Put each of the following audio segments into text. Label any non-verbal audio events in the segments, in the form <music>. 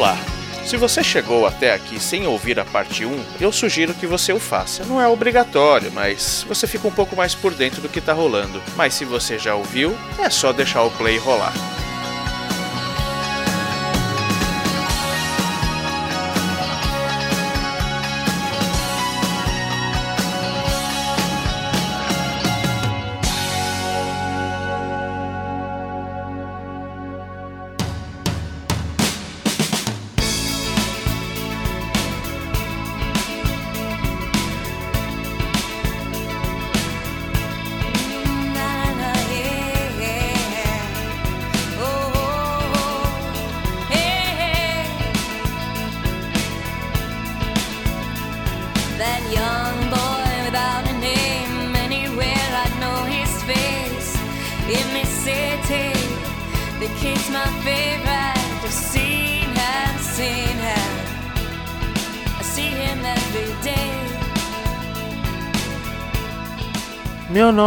Olá! Se você chegou até aqui sem ouvir a parte 1, eu sugiro que você o faça. Não é obrigatório, mas você fica um pouco mais por dentro do que tá rolando. Mas se você já ouviu, é só deixar o play rolar.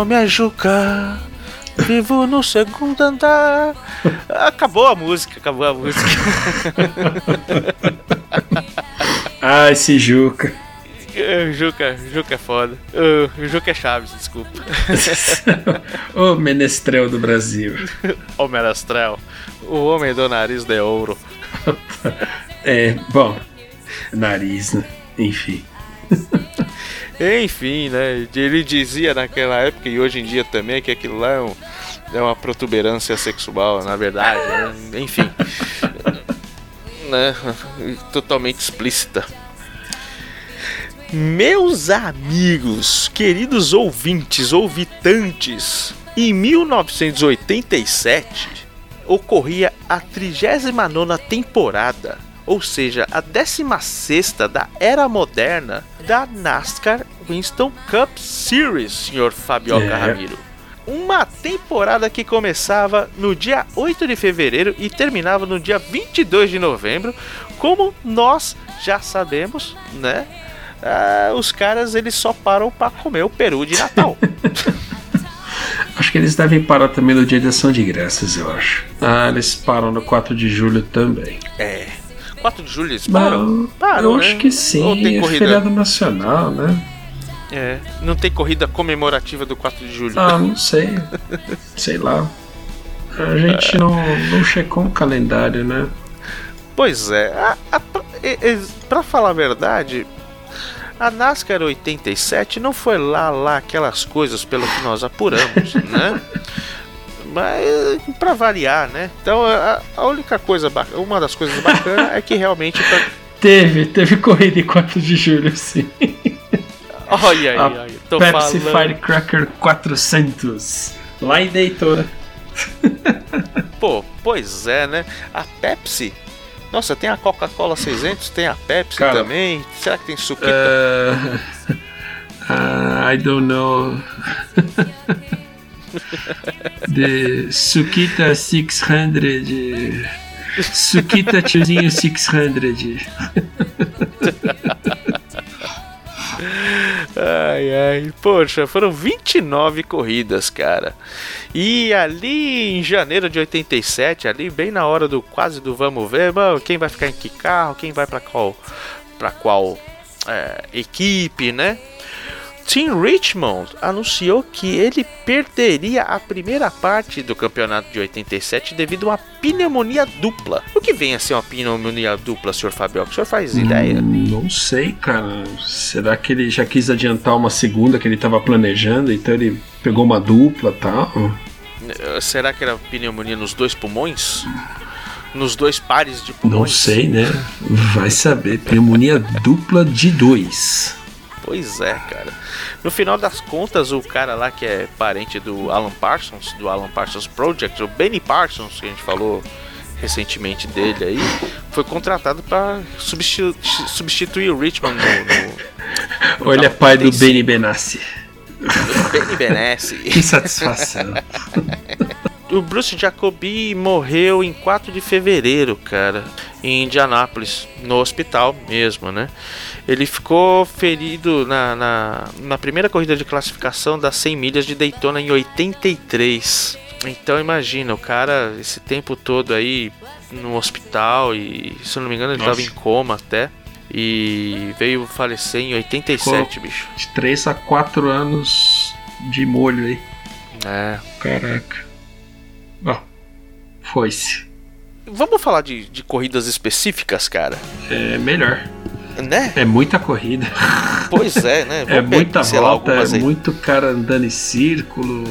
Nome é Juca, vivo no segundo andar. Acabou a música, acabou a música. <laughs> Ah, esse Juca. Juca, Juca é foda. Uh, Juca é Chaves, desculpa. <laughs> o menestrel do Brasil. <laughs> Homem Astrel, o homem do nariz de ouro. É, bom, nariz, né? Enfim. Enfim, né? Ele dizia naquela época e hoje em dia também que aquilo lá é, um- é uma protuberância sexual, na verdade. né? Enfim. <laughs> né? Totalmente explícita. Meus amigos, queridos ouvintes, ouvitantes, em 1987 ocorria a 39 temporada, ou seja, a 16 da era moderna da NASCAR Winston Cup Series, senhor Fabioca É. Ramiro. Uma temporada que começava no dia 8 de fevereiro e terminava no dia 22 de novembro, como nós já sabemos, né? Ah, os caras eles só param para comer o peru de Natal. <laughs> Acho que eles devem parar também no dia de ação de graças, eu acho. Ah, eles param no 4 de julho também. é. 4 de julho eles param? Não, Param, eu né? acho que Ou sim. tem É corrida? feriado nacional, né? É, não tem corrida comemorativa do 4 de julho. Ah, não sei. sei lá. A gente não, não checou o calendário, né? Pois é, a, a, pra falar a verdade, a NASCAR 87 não foi lá, lá aquelas coisas pelo que nós apuramos, né? <laughs> Mas pra variar, né? Então a, a única coisa, ba- uma das coisas bacanas é que realmente. pra- <laughs> Teve, teve corrida em 4 de julho, sim. <laughs> Olha aí, A olha, tô Pepsi falando. Firecracker 400. Lá em Daytona. <laughs> Pô, pois é, né? A Pepsi. Nossa, tem a Coca-Cola 600, tem a Pepsi Cara, também. Será que tem suquita? Uh, uh, I don't know. The Sukita 600. Sukita tiozinho 600. Ai, ai, poxa, foram 29 corridas, cara. E ali em janeiro de 87, ali bem na hora do quase do vamos ver, mano, quem vai ficar em que carro, quem vai pra qual para qual é, equipe, né? Team Richmond anunciou que ele perderia a primeira parte do campeonato de 87 devido a uma pneumonia dupla. O que vem a ser uma pneumonia dupla, senhor Fabio? O senhor faz ideia? Hum, Não sei, cara. Será que ele já quis adiantar uma segunda que ele tava planejando, então ele pegou uma dupla e tal? Eh, Será que era pneumonia nos dois pulmões? Nos dois pares de pulmões? Não sei, né? Vai saber. Pneumonia dupla de dois. Pois é, cara. No final das contas, o cara lá que é parente do Alan Parsons, do Alan Parsons Project, o Benny Parsons, que a gente falou recentemente dele aí, foi contratado para substitu substituir o Richmond no, no, Ou ele é pai do 85. Benny Benassi. no Benny Benassi. Que satisfação. <laughs> O Bruce Jacoby morreu em 4 de fevereiro, cara, em Indianápolis, no hospital mesmo, né? Ele ficou ferido na, na, na primeira corrida de classificação das 100 milhas de Daytona em 83. Então imagina, o cara, esse tempo todo aí, no hospital e, se eu não me engano, ele Nossa. tava em coma até. E veio falecer em 87, bicho. De 3 a 4 anos de molho aí. É. Caraca. Ó, foi-se. Vamos falar de, de corridas específicas, cara? É melhor. Né? É muita corrida. Pois é, né? <laughs> É Vamos muita volta, é aí. muito cara andando em círculo,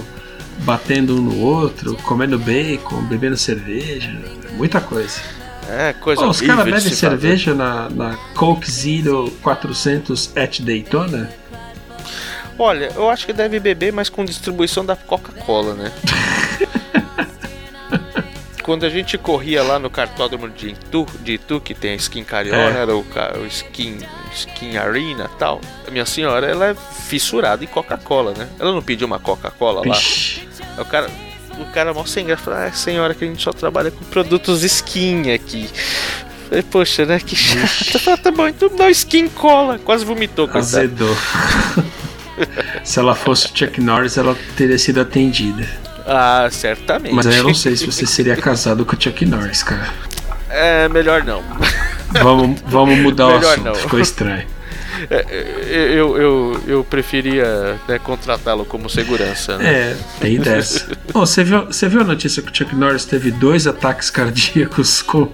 batendo um no outro, comendo bacon, bebendo cerveja. é Muita coisa. É, coisa Ó, os caras bebem cerveja na, na Coke Zero 400 at Daytona? Olha, eu acho que deve beber, mas com distribuição da Coca-Cola, né? <laughs> Quando a gente corria lá no cartódromo de Itu, de Itu que tem a Skin Cariona, É. era o, o Skin, Skin Arena e tal. A minha senhora, ela é fissurada em Coca-Cola, né? Ela não pediu uma Coca-Cola lá. O cara, o cara mó sem graça, falou, ah, senhora, que a gente só trabalha com produtos skin aqui. Falei, poxa, né? Que chato. Falei, tá bom, então dá skin cola. Quase vomitou, coitado. Azedou. <laughs> se ela fosse o Chuck Norris, ela teria sido atendida. Ah, certamente. Mas aí eu não sei se você seria casado com o Chuck Norris, cara. É, melhor não. Vamos, vamos mudar o Melhor assunto, não. ficou estranho. É, eu, eu, eu preferia né, contratá-lo como segurança. Né? É, tem dessa. Ô, você, viu, você viu a notícia que o Chuck Norris teve dois ataques cardíacos com-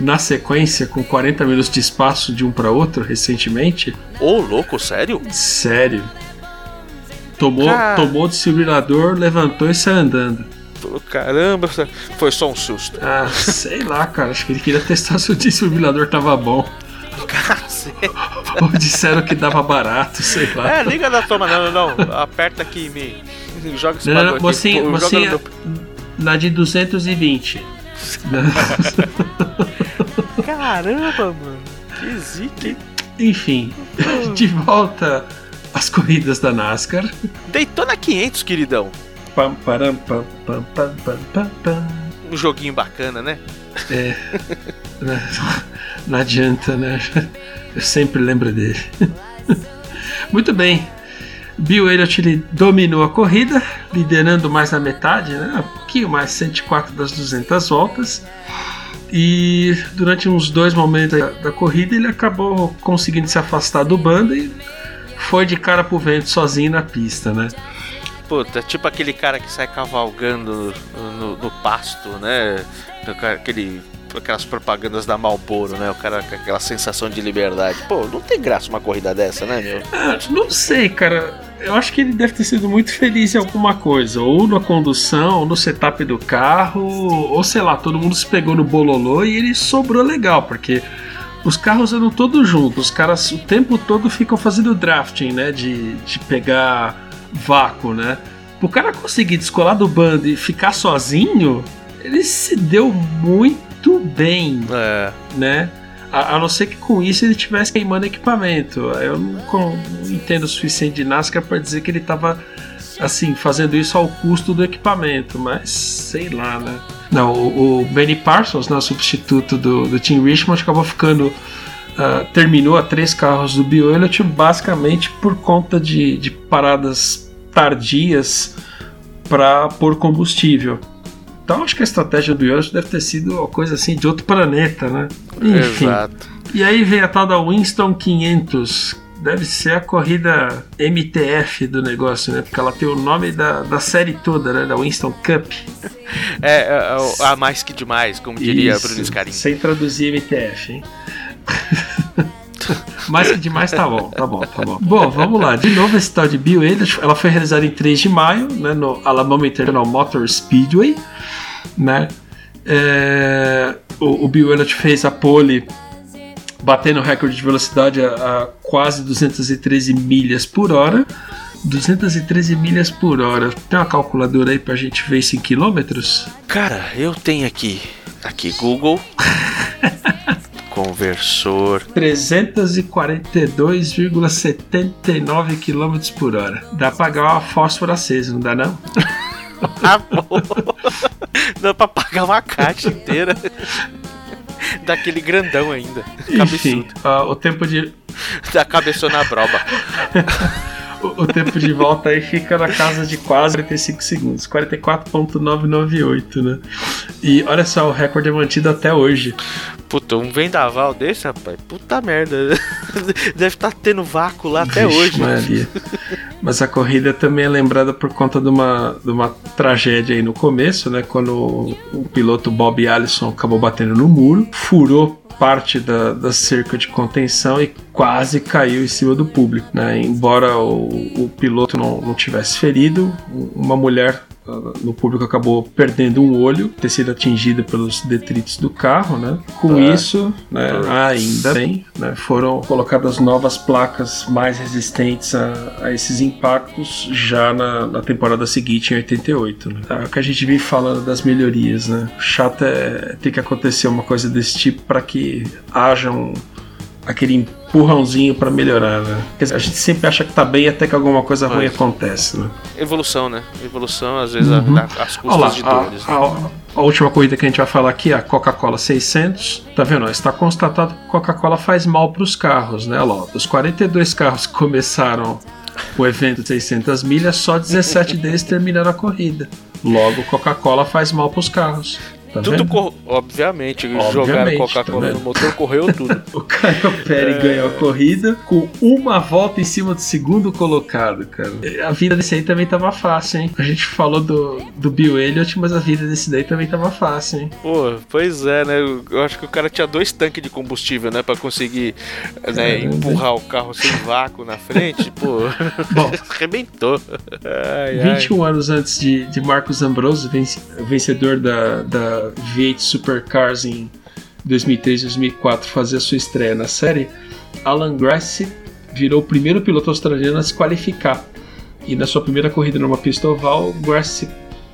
na sequência, com 40 minutos de espaço de um para outro recentemente? Ô, louco, sério? Sério. Tomou, Cara. tomou o desfibrilador, levantou e saiu andando. Caramba, foi só um susto. Ah, sei lá, cara. Acho que ele queria testar <laughs> se o desfibrilador tava bom. Cacete. Ou disseram que dava barato, sei lá. É, liga da toma, não, não, não. Aperta aqui e me. Joga esse Não, não, não, aqui. Pô, joga no na de 220. Caramba, mano. Que zica, hein? Enfim, de volta às corridas da NASCAR. Daytona 500, queridão. Pam, param, pam, pam, pam, pam, pam, pam. Um joguinho bacana, né? É, não, não adianta, né? Eu sempre lembro dele. Muito bem. Bill Elliott ele dominou a corrida, liderando mais da metade, né? um pouquinho mais, 104 das 200 voltas. E durante uns dois momentos da, da corrida ele acabou conseguindo se afastar do bando e foi de cara pro vento sozinho na pista, né? Puta, tipo aquele cara que sai cavalgando no, no- no pasto, né? Aquele, aquelas propagandas da Malboro, né? O cara com aquela sensação de liberdade. Pô, não tem graça uma corrida dessa, né, meu? Ah, <laughs> não sei, cara. Eu acho que ele deve ter sido muito feliz em alguma coisa. Ou na condução, ou no setup do carro, ou sei lá, todo mundo se pegou no bololô e ele sobrou legal, porque os carros andam todos juntos. Os caras o tempo todo ficam fazendo drafting, né? De, de pegar vácuo, né? O cara conseguir descolar do bando e ficar sozinho, ele se deu muito bem É. né? A, a não ser que com isso ele estivesse queimando equipamento. Eu não, não entendo o suficiente de NASCAR para dizer que ele estava assim fazendo isso ao custo do equipamento, mas sei lá, né? Não, o, o Benny Parsons, né, o substituto do, do Tim Richmond, acabou ficando ah, terminou a três carros do Bill Elliott basicamente por conta de, de paradas tardias para pôr combustível. Então acho que a estratégia do Elliott deve ter sido uma coisa assim de outro planeta, né? Enfim. Exato. E aí vem a tal da Winston 500. Deve ser a corrida MTF do negócio, né? Porque ela tem o nome da, da série toda, né? Da Winston Cup. É, é, é, a mais que demais, como diria Isso, Bruno Scarim. Sem traduzir MTF, hein? <laughs> Mais que demais tá bom, tá bom, tá bom. Bom, vamos lá. De novo, esse tal de Bill Elliott, ela foi realizada em 3 de maio, né, no Alabama International Motor Speedway, né? É, o, o Bill Elliott fez a pole batendo o recorde de velocidade a, a quase 213 milhas por hora. 213 milhas por hora. Tem uma calculadora aí pra gente ver isso em quilômetros? Cara, eu tenho aqui. Aqui, Google. <laughs> Conversor. 342,79 km por hora. Dá pra pagar uma fósforo acesa, não dá não? <laughs> Ah, pô. Dá pra pagar uma caixa inteira. <laughs> <laughs> Daquele grandão ainda. Enfim, ah, o tempo de <laughs> Da cabeçona broba. <laughs> o, o tempo de volta aí fica na casa de quase 45 segundos, 44.998, né? E olha só, o recorde é mantido até hoje. Puta, um vendaval desse, rapaz. Puta merda. Deve estar tá tendo vácuo lá até Vixe, hoje. Maria. Mas a corrida também é lembrada por conta de uma, de uma tragédia aí no começo, né? Quando o, o piloto Bob Allison acabou batendo no muro, furou parte da, da cerca de contenção e quase caiu em cima do público. Né? Embora o, o piloto não, não tivesse ferido, uma mulher no público acabou perdendo um olho, ter sido atingida pelos detritos do carro, né? Com é. isso, né, ainda bem, né, foram colocadas novas placas mais resistentes a, a esses impactos já na, na, temporada seguinte, em 88. Né? É o que a gente vem falando das melhorias, né? Chato é ter que acontecer uma coisa desse tipo para que haja um, aquele empurrãozinho para melhorar, né? Dizer, a gente sempre acha que tá bem até que alguma coisa ruim acontece, né? Evolução, né? Evolução, às vezes, uhum. a, a, as custas lá, de dores. A, né? a, última corrida que a gente vai falar aqui é a Coca-Cola 600. Tá vendo? Está constatado que Coca-Cola faz mal para os carros, né? Olha lá, dos 42 carros que <laughs> começaram o evento de 600 milhas, só 17 deles terminaram a corrida. Logo, Coca-Cola faz mal para os carros. Tá tudo cor... Obviamente, Obviamente, jogaram Coca-Cola tá no motor, correu tudo. <laughs> o Caio Pérez é... ganhou a corrida com uma volta em cima do segundo colocado, cara. A vida desse aí também tava fácil, hein? A gente falou do, do Bill Elliott, mas a vida desse daí também tava fácil, hein? Pô, pois é, né? Eu acho que o cara tinha dois tanques de combustível, né? Pra conseguir né, empurrar o carro sem vácuo na frente. Pô, <laughs> Bom, <laughs> arrebentou. Ai, 21 ai. anos antes de, de Marcos Ambrosio, vencedor da, da V8 Supercars em 2003 e 2004 fazer a sua estreia na série, Alan Grace virou o primeiro piloto australiano a se qualificar. E na sua primeira corrida numa pista oval, Grace se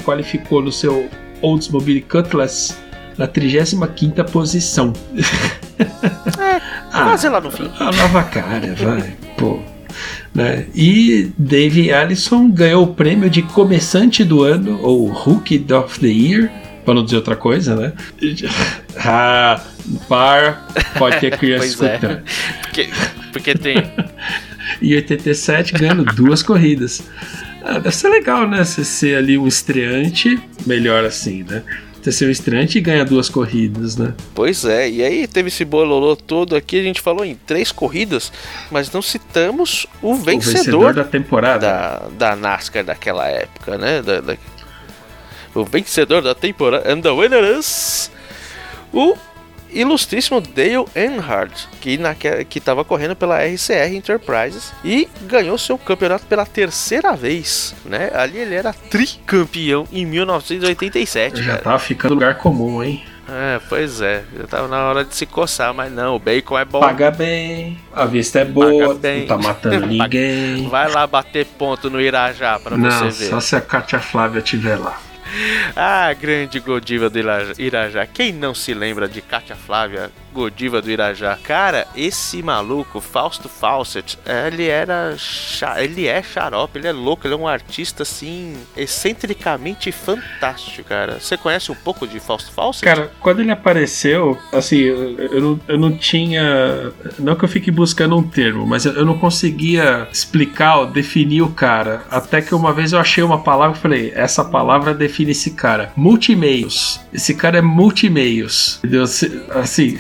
qualificou no seu Oldsmobile Cutlass na 35 posição. <laughs> É, quase lá no fim. A nova cara, vai. Pô. Né? E Dave Allison ganhou o prêmio de começante do ano, ou Rookie of the Year, Pra não dizer outra coisa, né? <laughs> ah, par, pode ter criança é. escutando. É. Porque, porque tem. <laughs> e 87 ganhando duas corridas. Ah, deve ser legal, né? Você ser ali um estreante, melhor assim, né? Você ser um estreante e ganhar duas corridas, né? Pois é, e aí teve esse bololô todo aqui, a gente falou em três corridas, mas não citamos o vencedor, o vencedor da temporada. Da, da NASCAR daquela época, né? Da, da, o vencedor da temporada, and the winner is o ilustríssimo Dale Earnhardt, que que estava correndo pela RCR Enterprises e ganhou seu campeonato pela terceira vez, né? Ali ele era tricampeão em 1987. Já cara. tava ficando lugar comum, hein? É, pois é, já tava na hora de se coçar, mas não, o bacon é bom. Paga bem, a vista é boa, não tá matando <laughs> ninguém. Vai lá bater ponto no Irajá pra não, você ver. Só se a Katia Flávia estiver lá. <laughs> ah, grande Godiva do Irajá. Quem não se lembra de Kátia Flávia, Godiva do Irajá? Cara, esse maluco, Fausto Fawcett, ele era. Ele é xarope, ele é louco, ele é um artista assim, excentricamente fantástico, cara. Você conhece um pouco de Fausto Fawcett? Cara, quando ele apareceu, assim, eu não, eu não tinha. Não que eu fique buscando um termo, mas eu não conseguia explicar ou definir o cara. Até que uma vez eu achei uma palavra e falei, essa palavra define define esse cara? Multimeios. Esse cara é multimeios. Entendeu? Assim,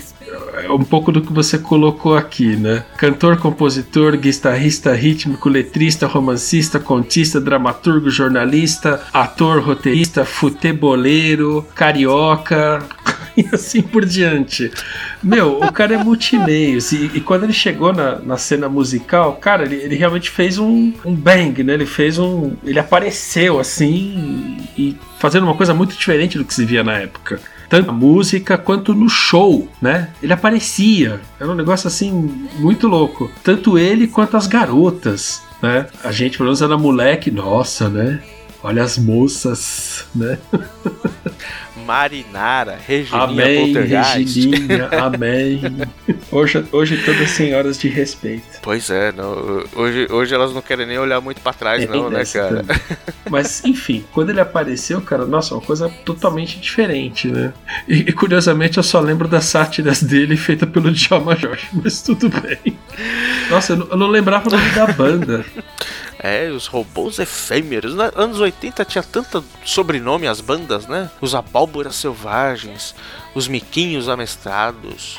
é um pouco do que você colocou aqui, né? Cantor, compositor, guitarrista, rítmico, letrista, romancista, contista, dramaturgo, jornalista, ator, roteirista, futeboleiro, carioca <laughs> e assim por diante. Meu, o cara é multimeios e, e quando ele chegou na, na cena musical, cara, ele, ele realmente fez um, um bang, né? Ele fez um. Ele apareceu assim e fazendo uma coisa muito diferente do que se via na época tanto na música quanto no show, né? Ele aparecia. Era um negócio assim muito louco. Tanto ele quanto as garotas, né? A gente, pelo menos, era moleque, nossa, né? Olha as moças, né? <laughs> Marinara, Regininha amém, Regininha, <laughs> amém. Hoje, hoje todas senhoras de respeito. Pois é, não, hoje, hoje elas não querem nem olhar muito para trás, é, não, né, cara? Também. Mas, enfim, quando ele apareceu, cara, nossa, uma coisa totalmente diferente, né? E, e curiosamente eu só lembro das sátiras dele feita pelo Djalma Jorge, mas tudo bem. Nossa, eu não, eu não lembrava o nome da banda. <laughs> É, os robôs efêmeros. Nos anos 80 tinha tanto sobrenome as bandas, né? Os abóboras selvagens, os miquinhos amestrados,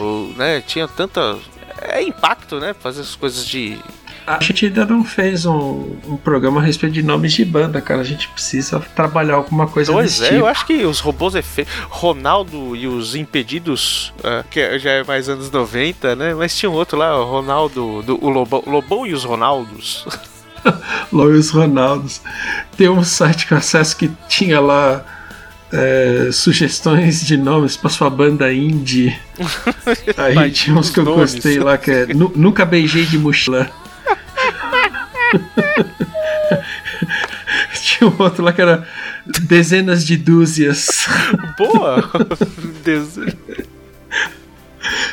o, né? Tinha tanta. É impacto, né? Fazer as coisas de. A gente ainda não fez um, um programa a respeito de nomes de banda, cara. A gente precisa trabalhar alguma coisa Pois é, tipo. eu acho que os robôs efêmeros. Ronaldo e os Impedidos, ah, que já é mais anos 90, né? Mas tinha um outro lá, o Ronaldo, do, o Lobão, Lobão e os Ronaldos. <laughs> <laughs> Luiz Ronaldos. Tem um site que eu acesso que tinha lá é, sugestões de nomes pra sua banda indie. <laughs> Aí Imagina tinha uns que eu nomes. gostei lá que é Nu- Nunca Beijei de Mochila. <laughs> tinha um outro lá que era Dezenas de Dúzias. Boa!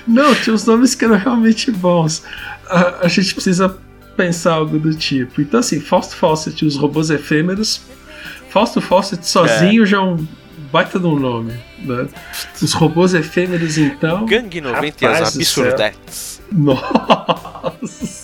Não, tinha uns nomes que eram realmente bons. A, a gente precisa pensar algo do tipo. Então, assim, Fausto Fawcett e os robôs efêmeros. Fausto Fawcett sozinho já é um baita de um nome. Né? Os robôs efêmeros, então. Gangue 90 e as absurdetes. Nossa!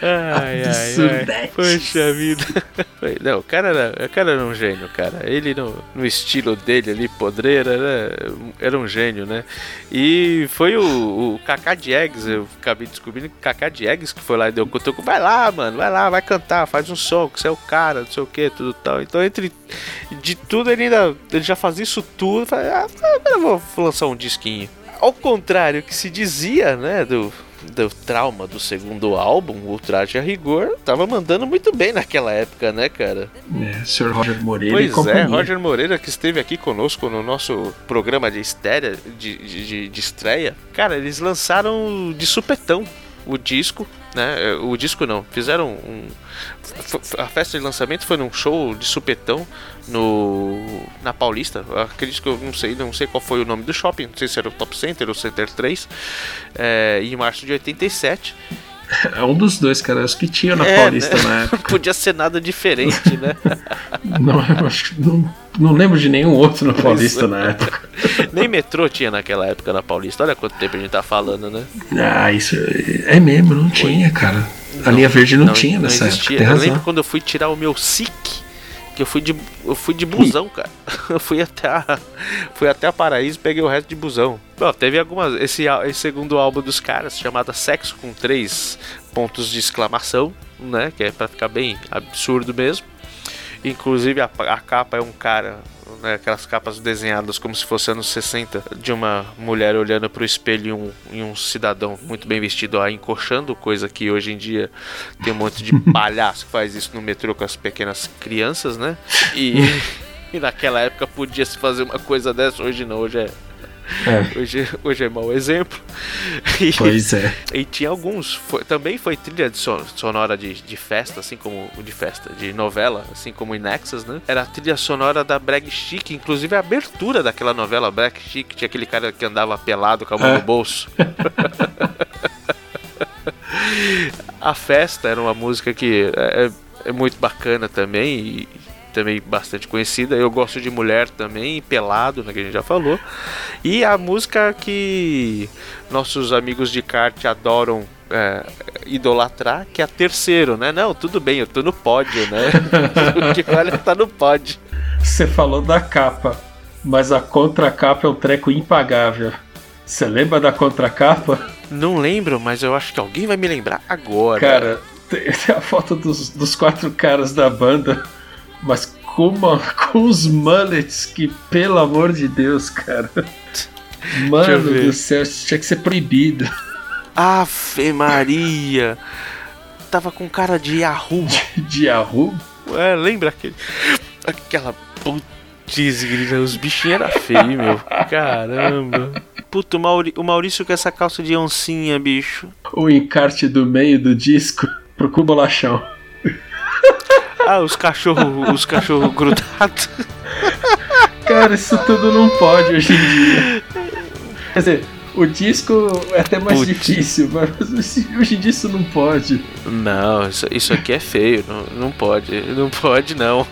Ai, ai, ai. Poxa vida. <laughs> Não, o cara, era, o cara era um gênio, cara. Ele, no, no estilo dele ali, podreira, né? era um gênio, né? E foi o, o Kaká Diegues, eu acabei descobrindo que o Kaká Diegues que foi lá e deu o cotoco. Vai lá, mano, vai lá, vai cantar, faz um som, que você é o cara, não sei o que, tudo tal. Então, entre de tudo, ele ainda ele já fazia isso tudo. Falei, ah, agora eu vou lançar um disquinho. Ao contrário que se dizia, né, do, do trauma do segundo álbum, o Traje a Rigor, tava mandando muito bem naquela época, né, cara? É, Sr. Roger Moreira Pois é. Roger Moreira que esteve aqui conosco no nosso programa de estreia, de, de, de- de estreia. Cara, eles lançaram de supetão o disco, né? O disco não, fizeram um. A festa de lançamento foi num show de supetão no na Paulista. Acredito que eu não sei, não sei qual foi o nome do shopping, não sei se era o Top Center ou Center 3, é, em março de 87. É um dos dois, cara. Os que tinham na É, Paulista né? na <laughs> época. Podia ser nada diferente, né? <laughs> Não, eu acho que não, não lembro de nenhum outro na Paulista é. na época. <laughs> Nem metrô tinha naquela época na Paulista. Olha quanto tempo a gente tá falando, né? Ah, isso é mesmo, não tinha, cara. A linha verde não, tinha nessa época. Eu lembro quando eu fui tirar o meu SIC, que eu fui de, eu fui de busão, cara. <laughs> Eu fui até a, fui até a Paraíso e peguei o resto de busão. Bom, teve algumas. Esse, esse segundo álbum dos caras, chamado Sexo com três pontos de exclamação, né? Que é pra ficar bem absurdo mesmo. Inclusive a, a capa é um cara, né, aquelas capas desenhadas como se fosse anos 60, de uma mulher olhando pro espelho e um, e um cidadão muito bem vestido a encoxando, coisa que hoje em dia tem um monte de <laughs> palhaço que faz isso no metrô com as pequenas crianças, né? E, <laughs> e naquela época podia se fazer uma coisa dessa, hoje não, hoje é. É, Hoje, hoje é mau exemplo. <laughs> E, pois é. e tinha alguns. foi- também foi trilha de son- sonora de, de festa, assim como. De festa, de novela, assim como em Nexus, né? Era a trilha sonora da Brag Chic, inclusive a abertura daquela novela Brag Chic, tinha aquele cara que andava pelado com a mão É. no bolso. <laughs> a festa era uma música que é, é muito bacana também e também bastante conhecida. Eu gosto de mulher também, pelado, né, que a gente já falou. E a música que nossos amigos de kart adoram é, idolatrar, que é a terceiro, né? Não, tudo bem, eu tô no pódio, né? <laughs> o que vale é tá no pódio. Você falou da capa, mas a contracapa é um treco impagável. Você lembra da contracapa? Não lembro, mas eu acho que alguém vai me lembrar agora. Cara, <laughs> tem a foto dos, dos quatro caras da banda, mas com, uma, <laughs> com os mullets que, pelo amor de Deus, cara. <laughs> Mano do céu, isso tinha que ser proibido. Ave Maria! Tava com cara de Yahoo. <laughs> De Yahoo? É, lembra aquele. Aquela putz, os bichinhos eram feios, meu. Caramba. Puto, o, Mauri- o Maurício com essa calça de oncinha, bicho. O encarte do meio do disco pro cubolachão. Ah, os cachorros os cachorro grudados. Cara, isso tudo não pode hoje em dia. Quer dizer, o disco é até mais Putz. difícil, mas hoje em dia isso não pode. Não, isso, isso aqui é feio. Não, não pode. Não pode, não.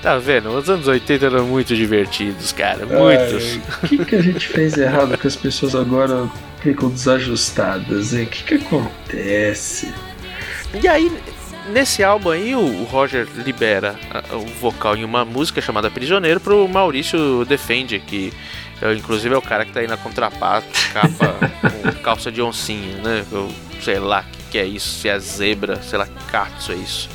Tá vendo? Os anos 80 eram muito divertidos, cara. Muitos. O que, que a gente fez errado que as pessoas agora ficam desajustadas, hein? O que, que acontece? E aí, nesse álbum aí, o Roger libera o vocal em uma música chamada Prisioneiro pro Maurício Defende, que é, inclusive é o cara que tá aí na contrapá, capa <laughs> com calça de oncinha, né? Eu sei lá o que, que, é isso, se é zebra, sei lá que cato é isso.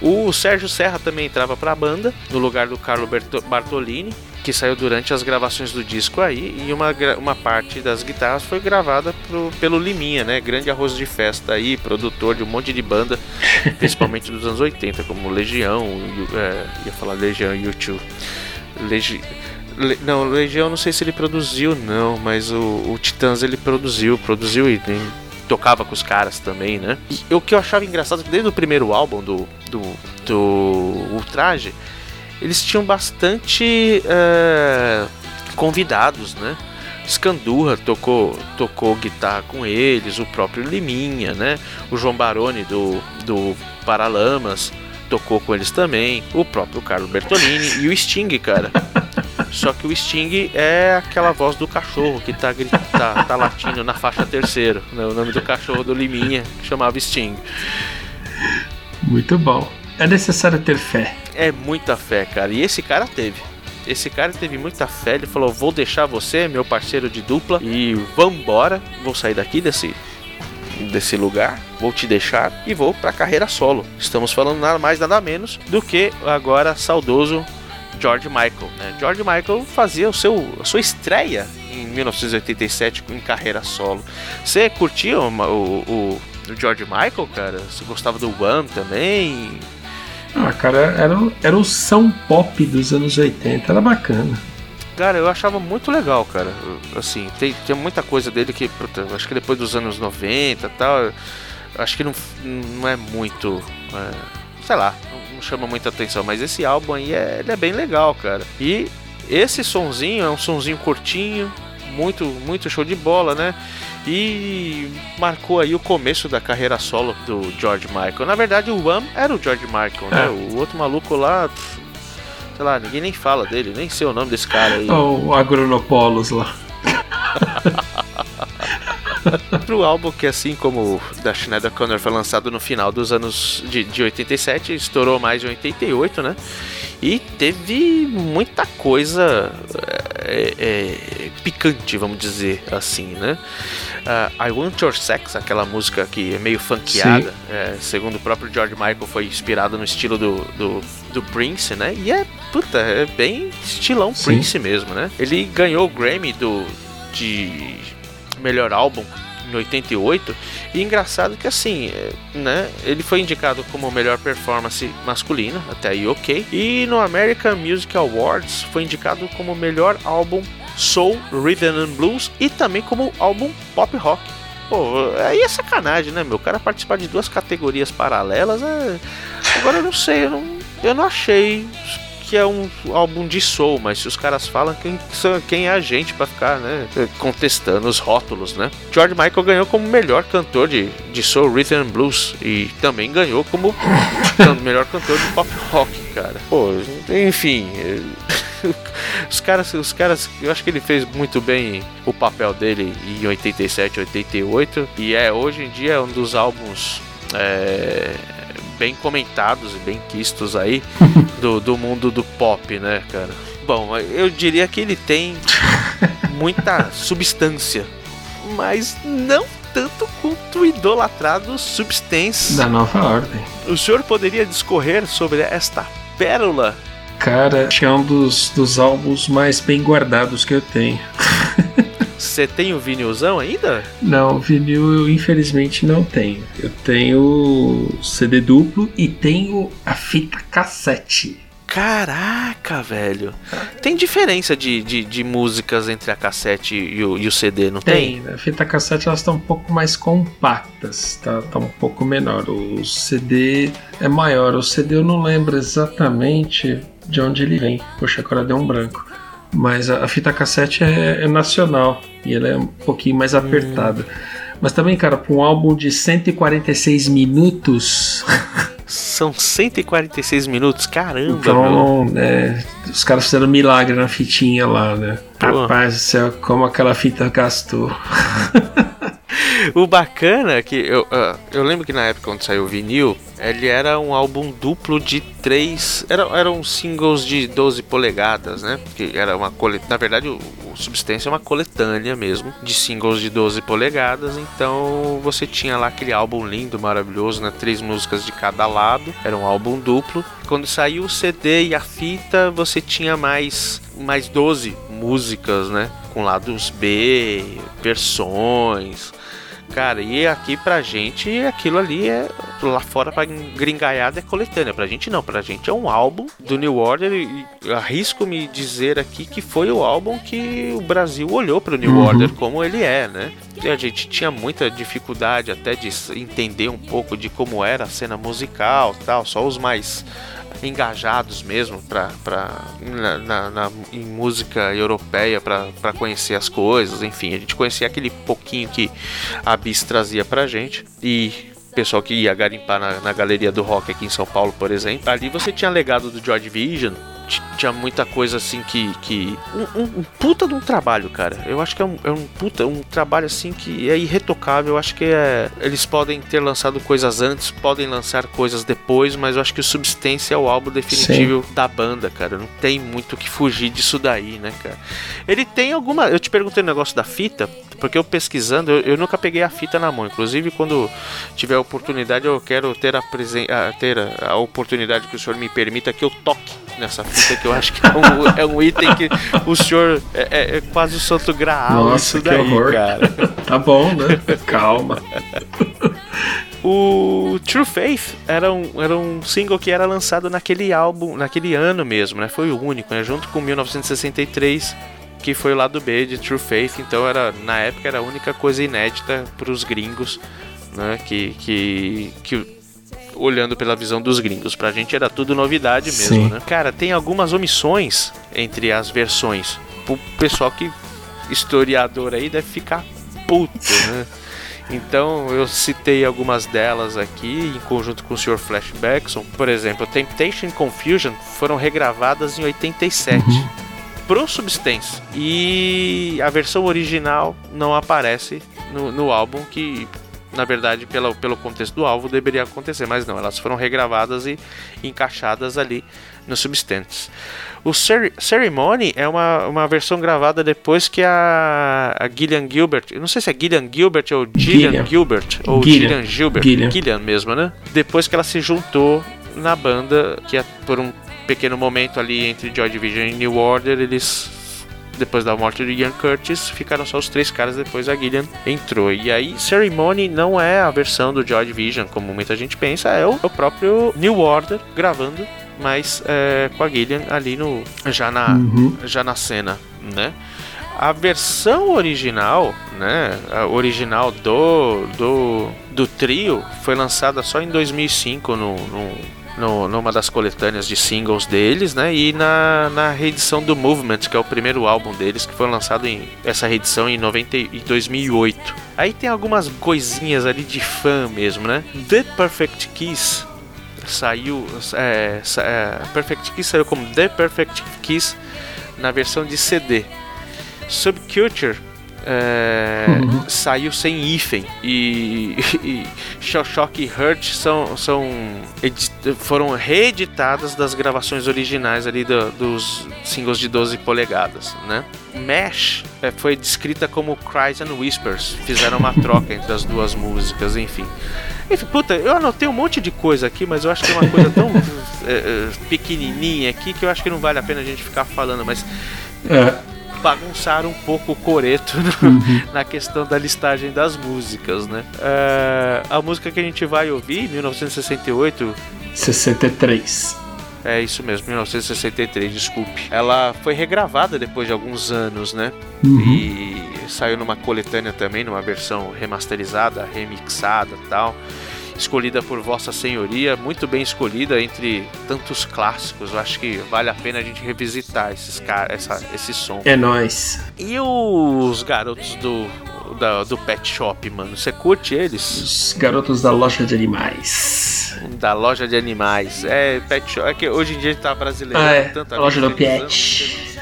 O Sérgio Serra também entrava para a banda, no lugar do Carlo Bartolini, que saiu durante as gravações do disco aí, e uma, uma parte das guitarras foi gravada pro, pelo Liminha, né? Grande arroz de festa aí, produtor de um monte de banda, <laughs> principalmente dos anos 80, como Legião, é, ia falar Legião e YouTube. Legi Le, não, Legião não sei se ele produziu, não, mas o, o Titãs ele produziu, produziu e tocava com os caras também, né? E o que eu achava engraçado é que desde o primeiro álbum do, do, do Ultraje, eles tinham bastante é, convidados, né? Scandurra tocou, tocou guitarra com eles, o próprio Liminha, né? O João Baroni do, do Paralamas tocou com eles também, o próprio Carlos Bertolini e o Sting, cara. <laughs> Só que o Sting é aquela voz do cachorro que tá, tá, tá latindo na faixa terceiro. Né? O nome do cachorro do Liminha chamava Sting. Muito bom. É necessário ter fé. É muita fé, cara. E esse cara teve. Esse cara teve muita fé. Ele falou: Vou deixar você, meu parceiro de dupla, e vambora. Vou sair daqui desse, desse lugar, vou te deixar e vou para carreira solo. Estamos falando nada mais nada menos do que agora saudoso George Michael. Né? George Michael fazia o seu, a sua estreia em 1987 em carreira solo. Você curtia o, o, o George Michael, cara? Você gostava do One também? Ah, cara, era, era o São Pop dos anos 80, era bacana. Cara, eu achava muito legal, cara. Assim, tem, tem muita coisa dele que, puta, acho que depois dos anos 90 e tal, acho que não, não é muito. É, sei lá, chama muita atenção, mas esse álbum aí é, ele é bem legal, cara. E esse sonzinho é um sonzinho curtinho, muito, muito show de bola, né? E marcou aí o começo da carreira solo do George Michael. Na verdade, o One era o George Michael, né? É. O outro maluco lá, sei lá, ninguém nem fala dele, nem sei o nome desse cara aí. O Agronopolos lá. <laughs> Outro álbum que, assim como da Schneider Connor foi lançado no final dos anos de, de 87, estourou mais em 88, né? E teve muita coisa é, é, picante, vamos dizer assim, né? Uh, I Want Your Sex, aquela música que é meio funkeada, é, segundo o próprio George Michael, foi inspirada no estilo do, do, do, Prince, né? E é, puta, é bem estilão Sim. Prince mesmo, né? Ele ganhou o Grammy do, de melhor álbum em 88. E engraçado que assim, é, né, ele foi indicado como melhor performance masculina, até aí ok. E no American Music Awards foi indicado como melhor álbum soul, rhythm and blues e também como álbum pop rock. Pô, aí é sacanagem, né, meu? O cara participar de duas categorias paralelas é... Agora eu não sei, eu não, eu não achei que é um álbum de soul, mas se os caras falam, quem, quem é a gente para ficar, né, contestando os rótulos, né? George Michael ganhou como melhor cantor de, de soul, rhythm and blues e também ganhou como <laughs> melhor cantor de pop rock, cara. Pô, enfim, <laughs> os caras, os caras, eu acho que ele fez muito bem o papel dele em 87, 88 e é hoje em dia é um dos álbuns é, bem comentados e bem quistos aí <laughs> do, do mundo do pop, né, cara? Bom, eu diria que ele tem muita substância, mas não tanto quanto o idolatrado Substance. Da nova ordem. O senhor poderia discorrer sobre esta pérola? Cara, acho que é um dos, dos álbuns mais bem guardados que eu tenho. <laughs> Você tem o vinilzão ainda? Não, vinil eu infelizmente não tenho. Eu tenho CD duplo e tenho a fita cassete. Caraca, velho. Tem diferença de, de, de músicas entre a cassete e o, e o CD, não tem? Tem. A fita cassete elas estão um pouco mais compactas, tá, tá um pouco menor. O CD é maior. O CD eu não lembro exatamente de onde ele vem. Poxa, agora deu um branco. Mas a, a fita cassete é, é, nacional e ela é um pouquinho mais apertada. Hum. Mas também, cara, para um álbum de 146 minutos. <laughs> São 146 minutos, caramba! Então, né, os caras fizeram um milagre na fitinha lá, né? Pô. Rapaz do céu, como aquela fita gastou. <laughs> <laughs> o bacana é que eu, uh, eu lembro que na época quando saiu o vinil, ele era um álbum duplo de três. Era, eram singles de 12 polegadas, né? Que era uma colet... Na verdade, o, o Substância é uma coletânea mesmo de singles de 12 polegadas. Então você tinha lá aquele álbum lindo, maravilhoso, né? Três músicas de cada lado. Era um álbum duplo. Quando saiu o CD e a fita, você tinha mais, mais 12 músicas, né? Com lados B, versões Cara, e aqui pra gente aquilo ali é. Lá fora pra gringaiada é coletânea. Pra gente não, pra gente é um álbum do New Order. E arrisco me dizer aqui que foi o álbum que o Brasil olhou pro New uhum. Order como ele é, né? E a gente tinha muita dificuldade até de entender um pouco de como era a cena musical tal. Só os mais engajados mesmo pra, pra, na, na, na em música europeia para conhecer as coisas. Enfim, a gente conhecia aquele pouquinho que a Bis trazia pra gente. E pessoal que ia garimpar na, na galeria do rock aqui em São Paulo, por exemplo. Ali você tinha legado do George Vision, tinha muita coisa assim que. que um, um, um, puta de um trabalho, cara. Eu acho que é um, é um puta, um trabalho assim que é irretocável. Eu acho que é. Eles podem ter lançado coisas antes, podem lançar coisas depois, mas eu acho que o Substância é o álbum definitivo Sim. da banda, cara. Não tem muito que fugir disso daí, né, cara? Ele tem alguma. Eu te perguntei o negócio da fita, porque eu pesquisando, eu, eu, nunca peguei a fita na mão. Inclusive, quando tiver a oportunidade, eu quero ter a, presen a, ter a, a oportunidade que o senhor me permita que eu toque nessa fita, que eu acho que é um, <laughs> é um item que o senhor é, é, é quase o santo graal. Nossa, isso daí, que horror. cara. <laughs> tá bom, né? Calma. <laughs> O True Faith era um, era um single que era lançado naquele álbum, naquele ano mesmo, né? Foi o único, né? Junto com 1963, que foi o lado B de True Faith. Então era na época era a única coisa inédita para os gringos, né? Que, que, que olhando pela visão dos gringos. Pra gente era tudo novidade mesmo, Sim. né? Cara, tem algumas omissões entre as versões. O pessoal que historiador aí deve ficar puto, né? <laughs> Então eu citei algumas delas aqui em conjunto com o Sr. Flashbackson. Por exemplo, Temptation e Confusion foram regravadas em 87. Uhum. Pro Substance. E a versão original não aparece no, no álbum que na verdade, pelo, pelo contexto do alvo, deveria acontecer, mas não, elas foram regravadas e encaixadas ali nos substantes. O Cer Ceremony é uma, uma versão gravada depois que a, a Gillian Gilbert, eu não sei se é Gillian Gilbert ou Gillian, Gillian. Gilbert, ou Gillian, Gillian Gilbert, Gillian. Gillian mesmo, né? Depois que ela se juntou na banda, que é por um pequeno momento ali entre Joy Division e New Order, eles depois da morte de Ian Curtis, ficaram só os três caras, depois a Gillian entrou. E aí, Ceremony não é a versão do Joy Division, como muita gente pensa, é o, o próprio New Order gravando, mas é, com a Gillian ali no, já, na, uhum. já na cena, né? A versão original, né, a original do, do, do trio, foi lançada só em 2005 no, no no, numa das coletâneas de singles deles, né? E na, na reedição do Movement, que é o primeiro álbum deles, que foi lançado em essa reedição em, 90, em 2008. Aí tem algumas coisinhas ali de fã mesmo, né? The Perfect Kiss saiu. É, é, Perfect Kiss saiu como The Perfect Kiss na versão de CD. Subculture é, uhum. saiu sem hífen e, <laughs> e Shock e Hurt são, são foram reeditadas das gravações originais ali do, dos singles de 12 polegadas, né? Mesh é, foi descrita como Cries and Whispers, fizeram uma troca entre as duas músicas, enfim. Enfim, puta, eu anotei um monte de coisa aqui, mas eu acho que é uma coisa tão <laughs> é, é, pequenininha aqui que eu acho que não vale a pena a gente ficar falando, mas é bagunçaram um pouco o coreto <laughs> no, uhum. na questão da listagem das músicas, né? Uh, a música que a gente vai ouvir, 1968. 63. É isso mesmo, 1963, desculpe. Ela foi regravada depois de alguns anos, né? Uhum. E saiu numa coletânea também, numa versão remasterizada, remixada tal escolhida por Vossa Senhoria, muito bem escolhida entre tantos clássicos. Eu acho que vale a pena a gente revisitar esses caras, esse som. É nós. E os garotos do da, do Pet Shop, mano. Você curte eles? Os garotos da loja de animais. Da loja de animais. É, Pet Shop. É que hoje em dia tá brasileiro. Ah, é. Tanta loja do Pet.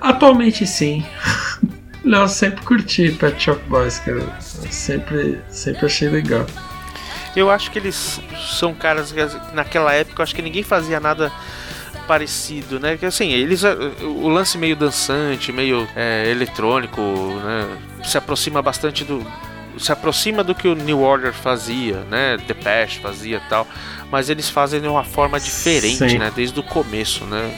Atualmente sim. <laughs> Não, eu sempre curti Pet Shop Boys, cara. Eu sempre, sempre achei legal. Eu acho que eles são caras que naquela época eu acho que ninguém fazia nada parecido, né? Que assim, eles o lance meio dançante, meio é, eletrônico, né? Se aproxima bastante do se aproxima do que o New Order fazia, né? Depeche fazia tal, mas eles fazem de uma forma diferente, Sim. né? Desde o começo, né?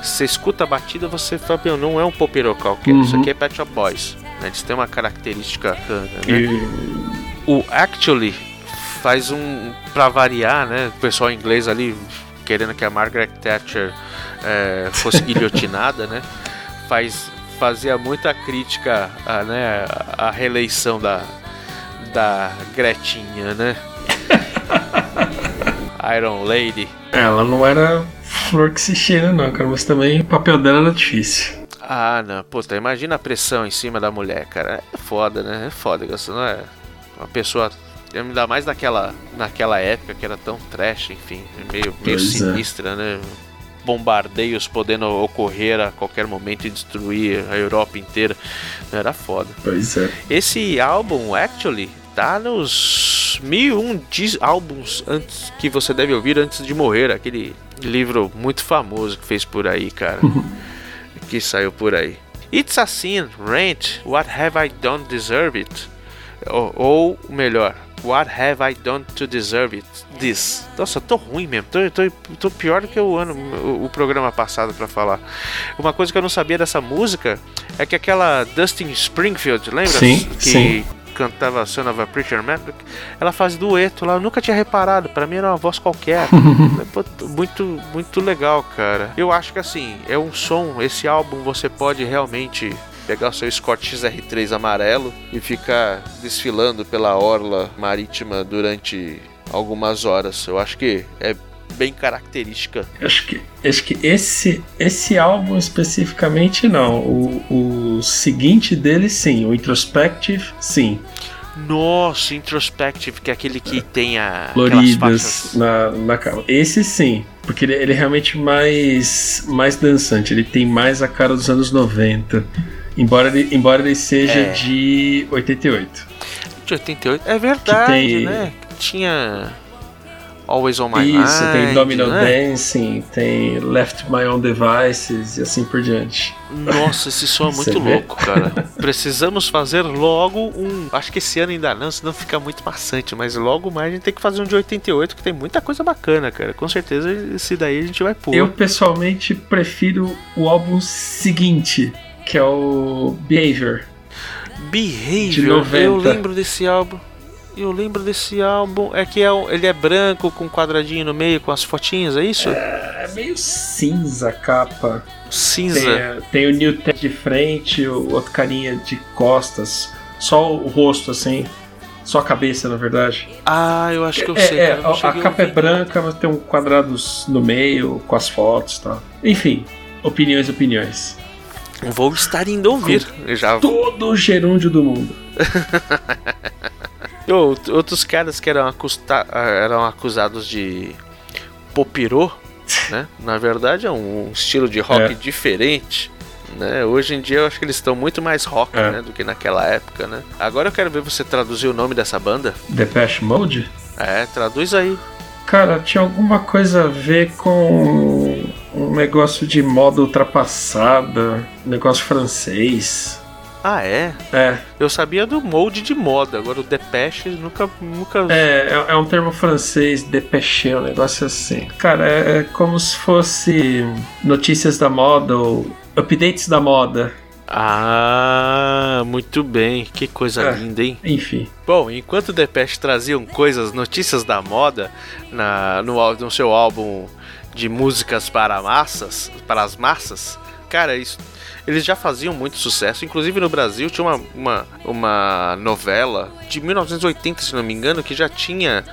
Você escuta a batida, você fala, "Meu, não é um popeiro qualquer, isso Uhum. aqui é Pet Shop Boys. né? Eles têm uma característica, né? E, O Actually faz um. Pra variar, né? O pessoal inglês ali querendo que a Margaret Thatcher é, fosse guilhotinada, né? Faz, fazia muita crítica à, né, à reeleição da, da Gretinha, né? <laughs> Iron Lady. ela não era flor que se cheira, não, cara, mas também o papel dela era difícil. Ah, não, puta, imagina a pressão em cima da mulher, cara. É foda, né? É foda, você não é uma pessoa. Ainda mais naquela, naquela época que era tão trash, enfim, meio, meio Pois é. sinistra, né? Bombardeios podendo ocorrer a qualquer momento e destruir a Europa inteira. Era foda. Pois é. Esse álbum, Actually, tá nos 1001 dis- álbuns antes que você deve ouvir antes de morrer. Aquele livro muito famoso que fez por aí, cara. <laughs> que saiu por aí. It's a Sin, Rent, What Have I Done Deserve It? Ou, ou melhor, What Have I Done to Deserve It? This. Nossa, tô ruim mesmo. Tô, tô, tô pior do que o ano, o, o programa passado pra falar. Uma coisa que eu não sabia dessa música é que aquela Dustin Springfield, lembra? Sim, que sim. cantava Son of a Preacher Man. Ela faz dueto lá, eu nunca tinha reparado. Pra mim era uma voz qualquer. <laughs> Pô, muito, muito legal, cara. Eu acho que assim, é um som. Esse álbum você pode realmente pegar o seu Scott XR3 amarelo e ficar desfilando pela orla marítima durante algumas horas. Eu acho que é bem característica. Acho que, acho que esse, esse álbum especificamente não. O, o seguinte dele, sim. O Introspective, sim. Nossa, Introspective, que é aquele que tem a. Floridas na, na capa. Esse sim. Porque ele, ele é realmente mais, mais dançante. Ele tem mais a cara dos anos 90. Embora ele, embora ele seja É. de 88. De 88. É verdade, tem- né? Tinha. Always on My Isso, Mind. tem Domino né? Dancing, tem Left My Own Devices e assim por diante. Nossa, esse som é <laughs> muito louco, cara. Precisamos fazer logo um. Acho que esse ano ainda não, senão fica muito maçante. Mas logo mais a gente tem que fazer um de 88, que tem muita coisa bacana, cara. Com certeza esse daí a gente vai pôr. Eu pessoalmente prefiro o álbum seguinte, que é o Behavior. Behavior, de 90. eu lembro desse álbum. Eu lembro desse álbum. É que é ele é branco com um quadradinho no meio com as fotinhas, é isso? É meio cinza a capa. Cinza. Tem, é, tem o Newton de frente, o outro carinha de costas. Só o rosto, assim. Só a cabeça, na verdade. Ah, eu acho que eu É, sei. é, eu a, a capa é branca, mas tem um quadrados no meio, com as fotos e tal. Enfim, opiniões, opiniões. Vou estar indo ouvir. Já Todo o gerúndio do mundo. <laughs> Outros caras que eram, eram acusados de popirô, né? Na verdade é um estilo de rock É. diferente. Né? Hoje em dia eu acho que eles estão muito mais rock É. né, do que naquela época, né? Agora eu quero ver você traduzir o nome dessa banda. Depeche Mode? É, traduz aí. Cara, tinha alguma coisa a ver com um negócio de moda ultrapassada, um negócio francês. Ah, é? É, Eu sabia do molde de moda, agora o Depeche nunca. nunca... é, é, é um termo francês, depeche, um negócio assim. Cara, é, é como se fosse notícias da moda ou updates da moda. Ah, muito bem. Que coisa É. linda, hein? Enfim, Bom, enquanto o Depeche traziam coisas, notícias da moda na, no, no seu álbum de músicas para massas, para as massas, cara, isso, eles já faziam muito sucesso. Inclusive no Brasil tinha uma, uma, uma novela de 1980, se não me engano, que já tinha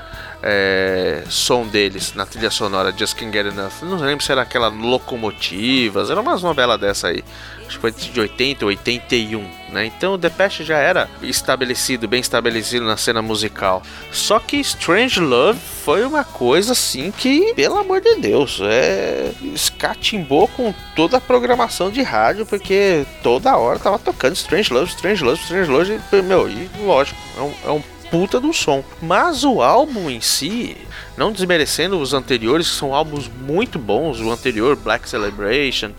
é, som deles na trilha sonora Just Can't Get Enough. Não lembro se era aquela Locomotivas, era umas novelas dessa aí. Acho que foi de 80 ou 81, né? Então o Depeche já era estabelecido, bem estabelecido na cena musical. Só que Strange Love foi uma coisa assim que, pelo amor de Deus, é escatimbou com toda a programação de rádio, porque toda hora tava tocando Strange Love, Strange Love, Strange Love, meu, e lógico, é um, é um puta do som. Mas o álbum em si, não desmerecendo os anteriores, que são álbuns muito bons, o anterior, Black Celebration,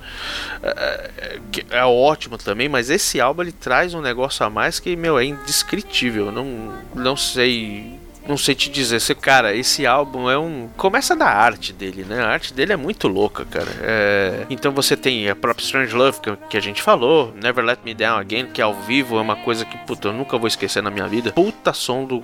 é, é, é ótimo também, mas esse álbum ele traz um negócio a mais que, meu, é indescritível. Não, não sei não sei te dizer. Cara, esse álbum é um. Começa da arte dele, né? A arte dele é muito louca, cara. É... Então você tem a própria Strange Love, que, que, a gente falou, Never Let Me Down Again, que ao vivo é uma coisa que, puta, eu nunca vou esquecer na minha vida. Puta som do.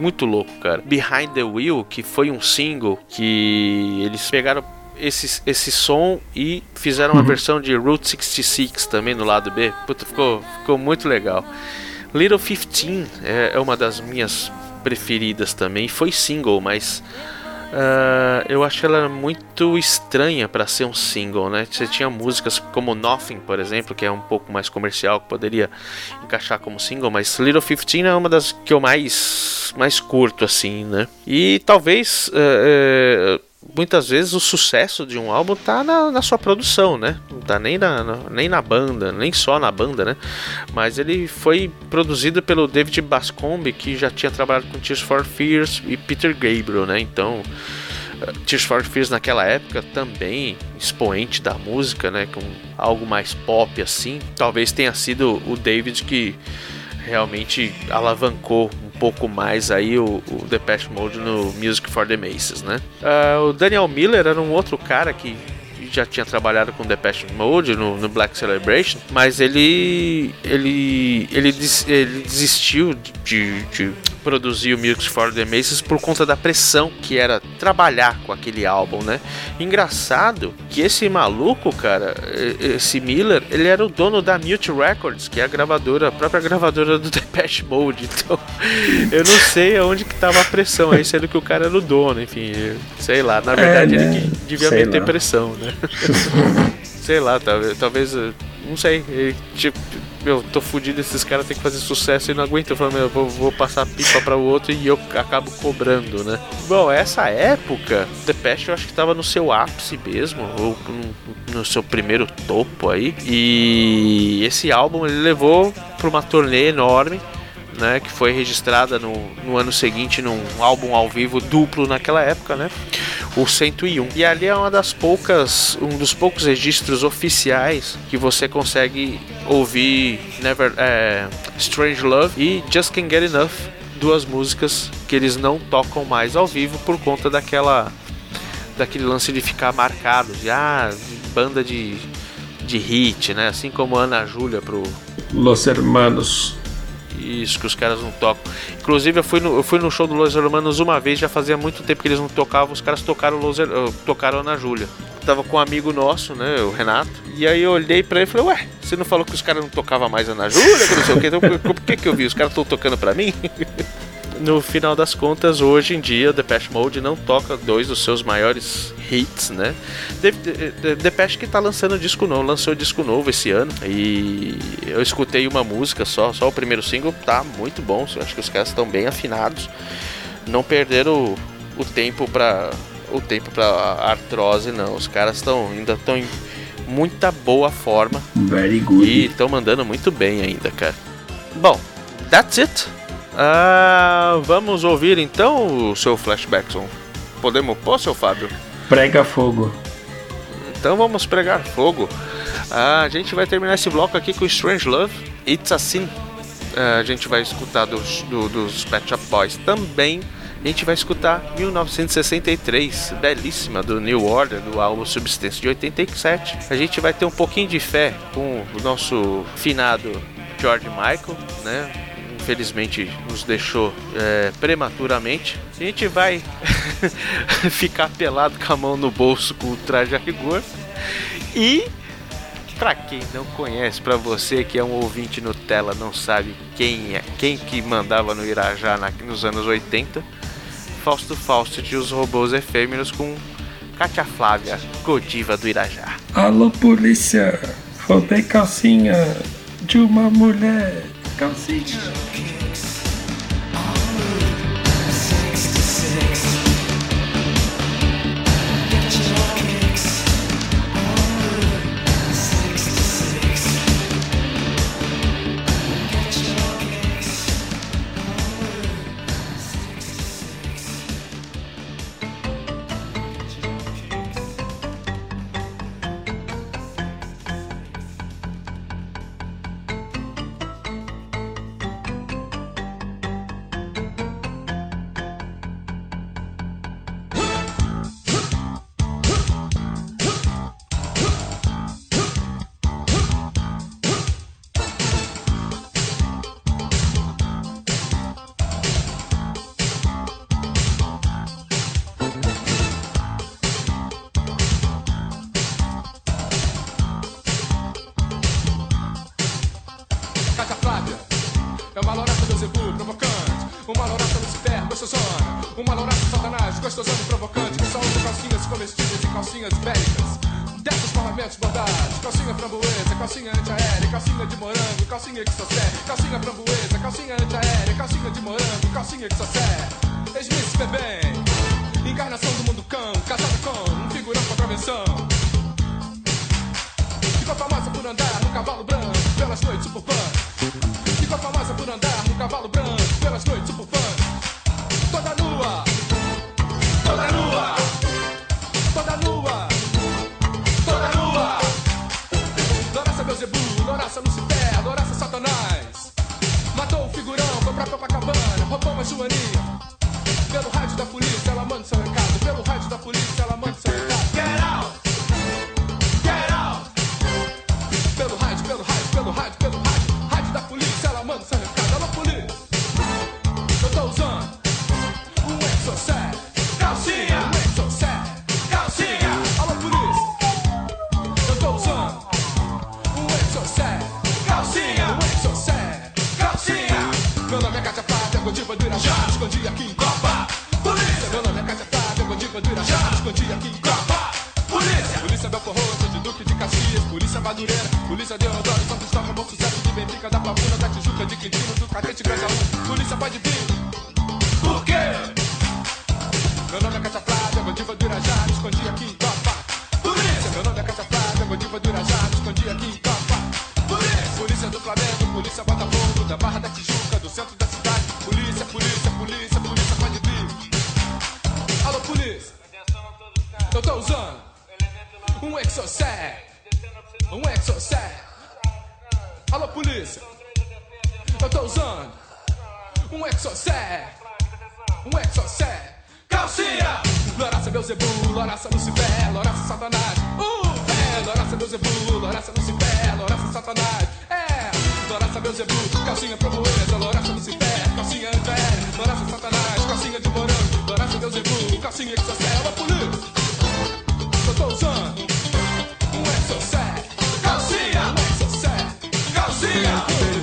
Muito louco, cara. Behind the Wheel, que foi um single que eles pegaram esse, esse som e fizeram uma uhum. versão de Route 66 também no lado B. Puta, ficou, ficou muito legal. Little 15 é, é uma das minhas preferidas também. Foi single, mas uh, eu acho ela muito estranha para ser um single, né? Você tinha músicas como Nothing, por exemplo, que é um pouco mais comercial, que poderia encaixar como single, mas Little 15 é uma das que eu mais mais curto assim, né? E talvez uh, uh, muitas vezes o sucesso de um álbum tá na, na sua produção, né? Não tá nem na, na, nem na banda, nem só na banda, né? Mas ele foi produzido pelo David Bascombe, que já tinha trabalhado com Tears for Fears e Peter Gabriel, né? Então, uh, Tears for Fears naquela época também expoente da música, né? Com algo mais pop assim. Talvez tenha sido o David que realmente alavancou pouco mais aí o, o Depeche Mode no Music for the Masses, né? Uh, o Daniel Miller era um outro cara que já tinha trabalhado com Depeche Mode no, no Black Celebration, mas ele ele ele, des, ele desistiu de, de produzir o Music for the Masses por conta da pressão que era trabalhar com aquele álbum, né? Engraçado que esse maluco, cara, esse Miller, ele era o dono da Mute Records, que é a gravadora, a própria gravadora do <laughs> Depeche Mode. Então, eu não sei aonde que tava a pressão aí, sendo que o cara era o dono, enfim, sei lá. Na verdade, é, né? ele devia meter pressão, né? <laughs> sei lá, talvez, talvez não sei, tipo meu, tô fudido, esses caras têm que fazer sucesso e não aguento. Eu falo, meu, vou, vou passar pipa para o outro e eu acabo cobrando, né? Bom, essa época, Depeche eu acho que tava no seu ápice mesmo, ou no, no seu primeiro topo aí. E esse álbum ele levou para uma turnê enorme né, que foi registrada no, no ano seguinte num álbum ao vivo duplo naquela época, né, o 101. E ali é uma das poucas, um dos poucos registros oficiais que você consegue ouvir Never, é, Strange Love e Just Can't Get Enough, duas músicas que eles não tocam mais ao vivo por conta daquela daquele lance de ficar marcado, de ah, banda de de hit, né? Assim como Ana Júlia pro Los Hermanos isso, que os caras não tocam. Inclusive, eu fui no, eu fui no show do Los Hermanos uma vez, já fazia muito tempo que eles não tocavam, os caras tocaram, Los, tocaram na Júlia. Tava com um amigo nosso, né, o Renato, e aí eu olhei pra ele e falei, ué, você não falou que os caras não tocavam mais Ana Júlia, que não sei o que, então <laughs> por que que eu vi? Os caras estão tocando pra mim? <laughs> no final das contas, hoje em dia, Depeche Mode não toca dois dos seus maiores hits, né? Depeche que tá lançando disco novo, lançou disco novo esse ano e eu escutei uma música só, só o primeiro single, tá muito bom, acho que os caras estão bem afinados, não perderam o, o tempo para o tempo para artrose não, os caras estão ainda estão em muita boa forma Very good. e estão mandando muito bem ainda, cara. Bom, that's it. Ah, vamos ouvir então o seu flashbackson. Podemos pôr, seu Fábio? Prega fogo. Então vamos pregar fogo. Ah, a gente vai terminar esse bloco aqui com Strange Love, It's a Sin. Ah, a gente vai escutar dos, do, dos Pet Shop Boys também. A gente vai escutar 1963, belíssima, do New Order, do álbum Substância de 87. A gente vai ter um pouquinho de fé com o nosso finado George Michael, né? infelizmente nos deixou é, prematuramente. A gente vai <laughs> ficar pelado com a mão no bolso com o traje a rigor. E para quem não conhece, para você que é um ouvinte Nutella, não sabe quem é, quem que mandava no Irajá na, nos anos 80, Fausto Fausto de Os Robôs Efêmeros com Cátia Flávia, Godiva do Irajá. Alô, polícia! Roubei calcinha de uma mulher! Kansas City. Fica a famosa por andar no cavalo branco, pelas noites suburbanas. a famosa por andar no cavalo branco.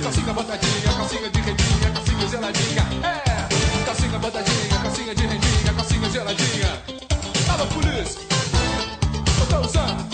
Calcinha botadinha, calcinha de rendinha, calcinha geladinha. É, calcinha botadinha, calcinha de rendinha, calcinha geladinha. Alô, polícia, eu tô tá usando.